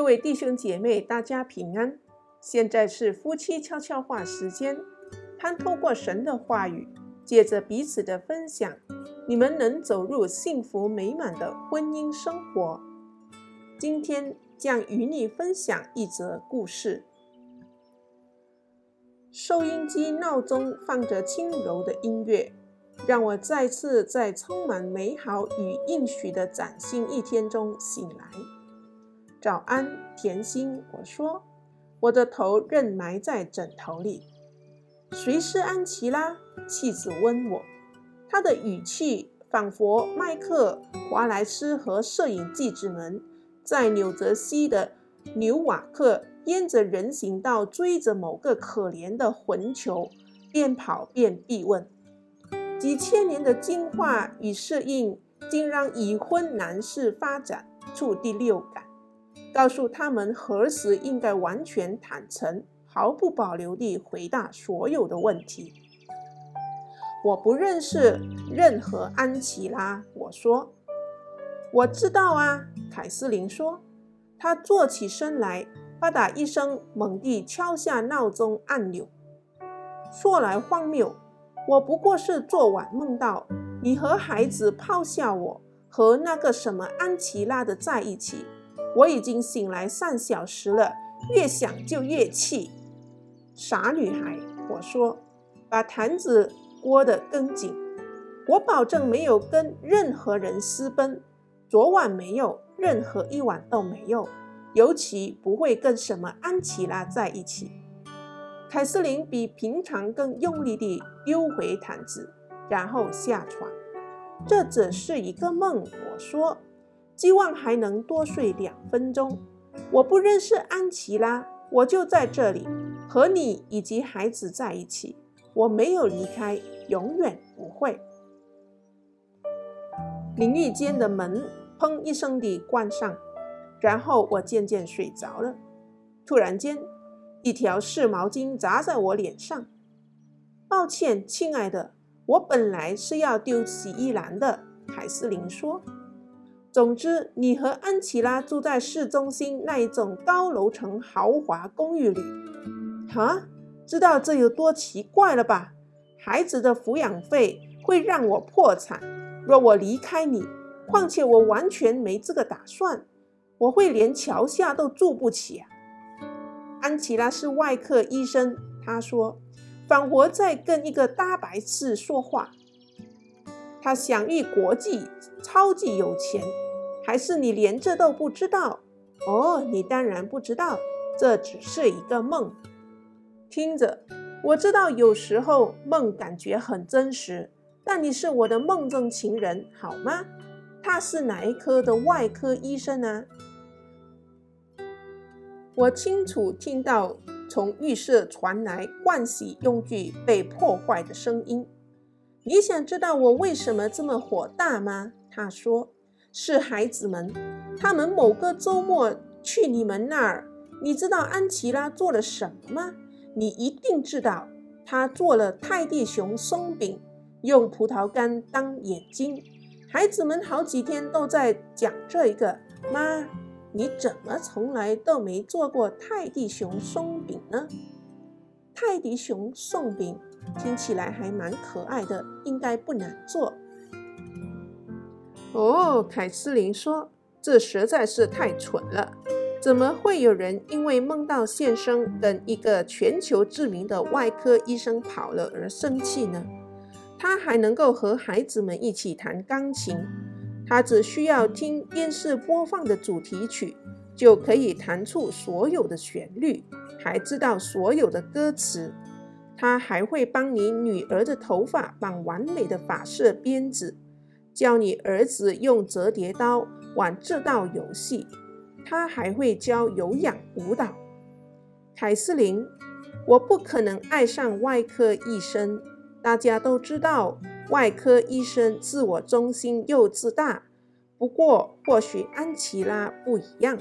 各位弟兄姐妹，大家平安。现在是夫妻悄悄话时间，盼透过神的话语，借着彼此的分享，你们能走入幸福美满的婚姻生活。今天将与你分享一则故事。收音机闹钟放着轻柔的音乐，让我再次在充满美好与应许的崭新一天中醒来。早安，甜心，我说，我的头仍埋在枕头里。谁是安琪拉？妻子问我，他的语气仿佛麦克华莱斯和摄影记者们在纽泽西的纽瓦克沿着人行道追着某个可怜的混球，边跑边逼问。几千年的进化与适应，竟让已婚男士发展出第六感。告诉他们何时应该完全坦诚、毫不保留地回答所有的问题。我不认识任何安琪拉，我说。我知道啊，凯瑟琳说。她坐起身来，吧嗒一声，猛地敲下闹钟按钮。说来荒谬，我不过是昨晚梦到你和孩子抛下我和那个什么安琪拉的在一起。我已经醒来三小时了，越想就越气。傻女孩，我说，把毯子裹得更紧。我保证没有跟任何人私奔，昨晚没有，任何一晚都没有，尤其不会跟什么安琪拉在一起。凯瑟琳比平常更用力地丢回毯子，然后下床。这只是一个梦，我说。希望还能多睡两分钟。我不认识安琪拉，我就在这里和你以及孩子在一起。我没有离开，永远不会。淋浴间的门砰一声地关上，然后我渐渐睡着了。突然间，一条湿毛巾砸在我脸上。抱歉，亲爱的，我本来是要丢洗衣篮的。凯瑟琳说。总之，你和安琪拉住在市中心那一种高楼层豪华公寓里，哈？知道这有多奇怪了吧？孩子的抚养费会让我破产，若我离开你。况且我完全没这个打算，我会连桥下都住不起啊。安琪拉是外科医生，他说，仿佛在跟一个大白痴说话。他享誉国际，超级有钱，还是你连这都不知道？哦，你当然不知道，这只是一个梦。听着，我知道有时候梦感觉很真实，但你是我的梦中情人，好吗？他是哪一科的外科医生呢？我清楚听到从浴室传来盥洗用具被破坏的声音。你想知道我为什么这么火大吗？他说：“是孩子们，他们某个周末去你们那儿。你知道安琪拉做了什么吗？你一定知道，她做了泰迪熊松饼，用葡萄干当眼睛。孩子们好几天都在讲这一个。妈，你怎么从来都没做过泰迪熊松饼呢？泰迪熊松饼。”听起来还蛮可爱的，应该不难做。哦，凯瑟琳说：“这实在是太蠢了，怎么会有人因为梦到先生跟一个全球知名的外科医生跑了而生气呢？他还能够和孩子们一起弹钢琴，他只需要听电视播放的主题曲，就可以弹出所有的旋律，还知道所有的歌词。”他还会帮你女儿的头发绑完美的发色辫子，教你儿子用折叠刀玩这道游戏。他还会教有氧舞蹈。凯瑟琳，我不可能爱上外科医生。大家都知道，外科医生自我中心又自大。不过，或许安琪拉不一样。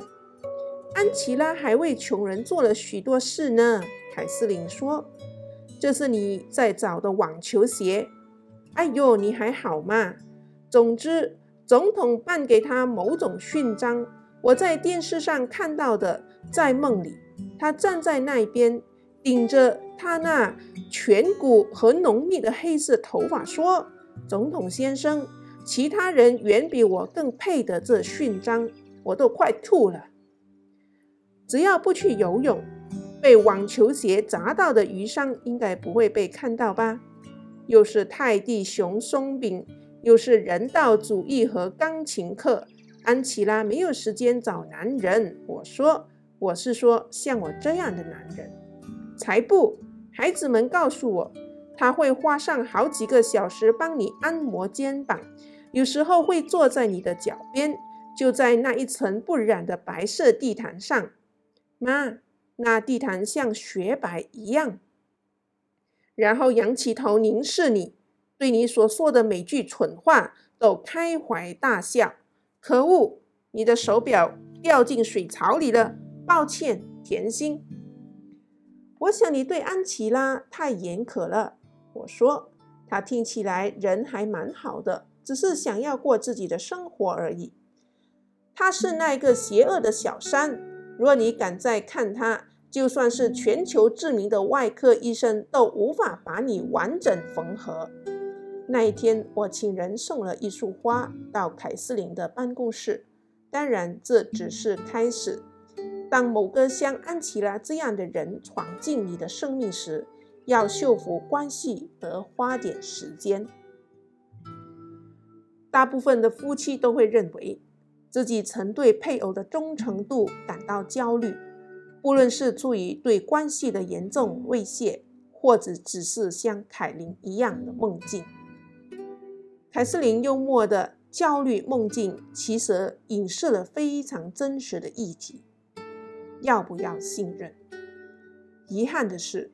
安琪拉还为穷人做了许多事呢。凯瑟琳说。这是你在找的网球鞋。哎呦，你还好吗？总之，总统颁给他某种勋章，我在电视上看到的，在梦里，他站在那边，顶着他那颧骨和浓密的黑色头发说：“总统先生，其他人远比我更配得这勋章，我都快吐了。只要不去游泳，被网球鞋砸到的鱼伤应该不会被看到吧？又是泰迪熊松饼，又是人道主义和钢琴课。”安琪拉没有时间找男人。我说，我是说像我这样的男人。才不！孩子们告诉我，他会花上好几个小时帮你按摩肩膀，有时候会坐在你的脚边，就在那一层不染的白色地毯上。妈，那地毯像雪白一样。然后仰起头凝视你，对你所说的每句蠢话都开怀大笑。可恶！你的手表掉进水槽里了，抱歉，甜心。我想你对安琪拉太严苛了。我说，她听起来人还蛮好的，只是想要过自己的生活而已。她是那个邪恶的小三。若你敢再看她，就算是全球知名的外科医生都无法把你完整缝合。那一天，我请人送了一束花到凯瑟琳的办公室。当然，这只是开始。当某个像安琪拉这样的人闯进你的生命时，要修复关系得花点时间。大部分的夫妻都会认为自己曾对配偶的忠诚度感到焦虑，不论是出于对关系的严重威胁，或者只是像凯琳一样的梦境。凯瑟琳幽默的焦虑梦境，其实隐射了非常真实的议题：要不要信任？遗憾的是，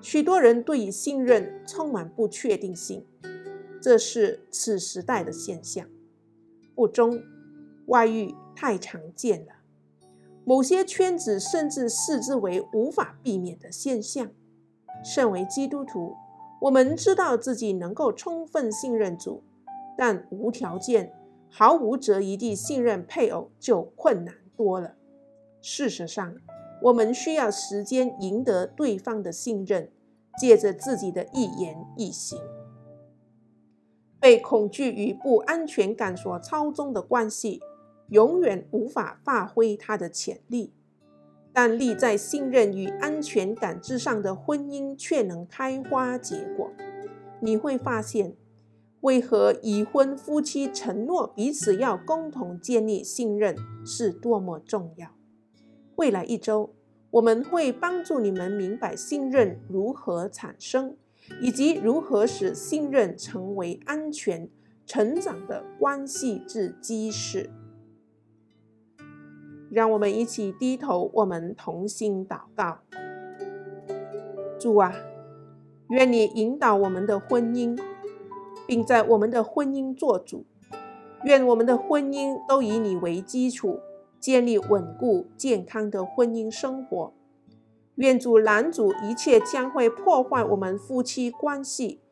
许多人对于信任充满不确定性，这是此时代的现象。不忠、外遇太常见了，某些圈子甚至视之为无法避免的现象。身为基督徒，我们知道自己能够充分信任主，但无条件、毫无质疑地信任配偶就困难多了。事实上，我们需要时间赢得对方的信任，借着自己的一言一行。被恐惧与不安全感所操纵的关系，永远无法发挥它的潜力。但立在信任与安全感之上的婚姻却能开花结果。你会发现，为何已婚夫妻承诺彼此要共同建立信任是多么重要。未来一周，我们会帮助你们明白信任如何产生，以及如何使信任成为安全成长的关系之基石。让我们一起低头，我们同心祷告。主啊，愿你引导我们的婚姻，并在我们的婚姻做主。愿我们的婚姻都以你为基础，建立稳固健康的婚姻生活。愿主拦阻一切将会破坏我们夫妻关系，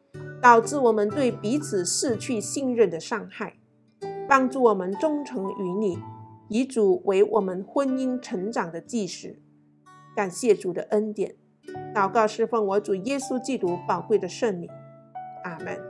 导致我们对彼此失去信任的伤害，帮助我们忠诚于你。以主为我们婚姻成长的基石，感谢主的恩典，祷告侍奉我主耶稣基督宝贵的圣名，阿门。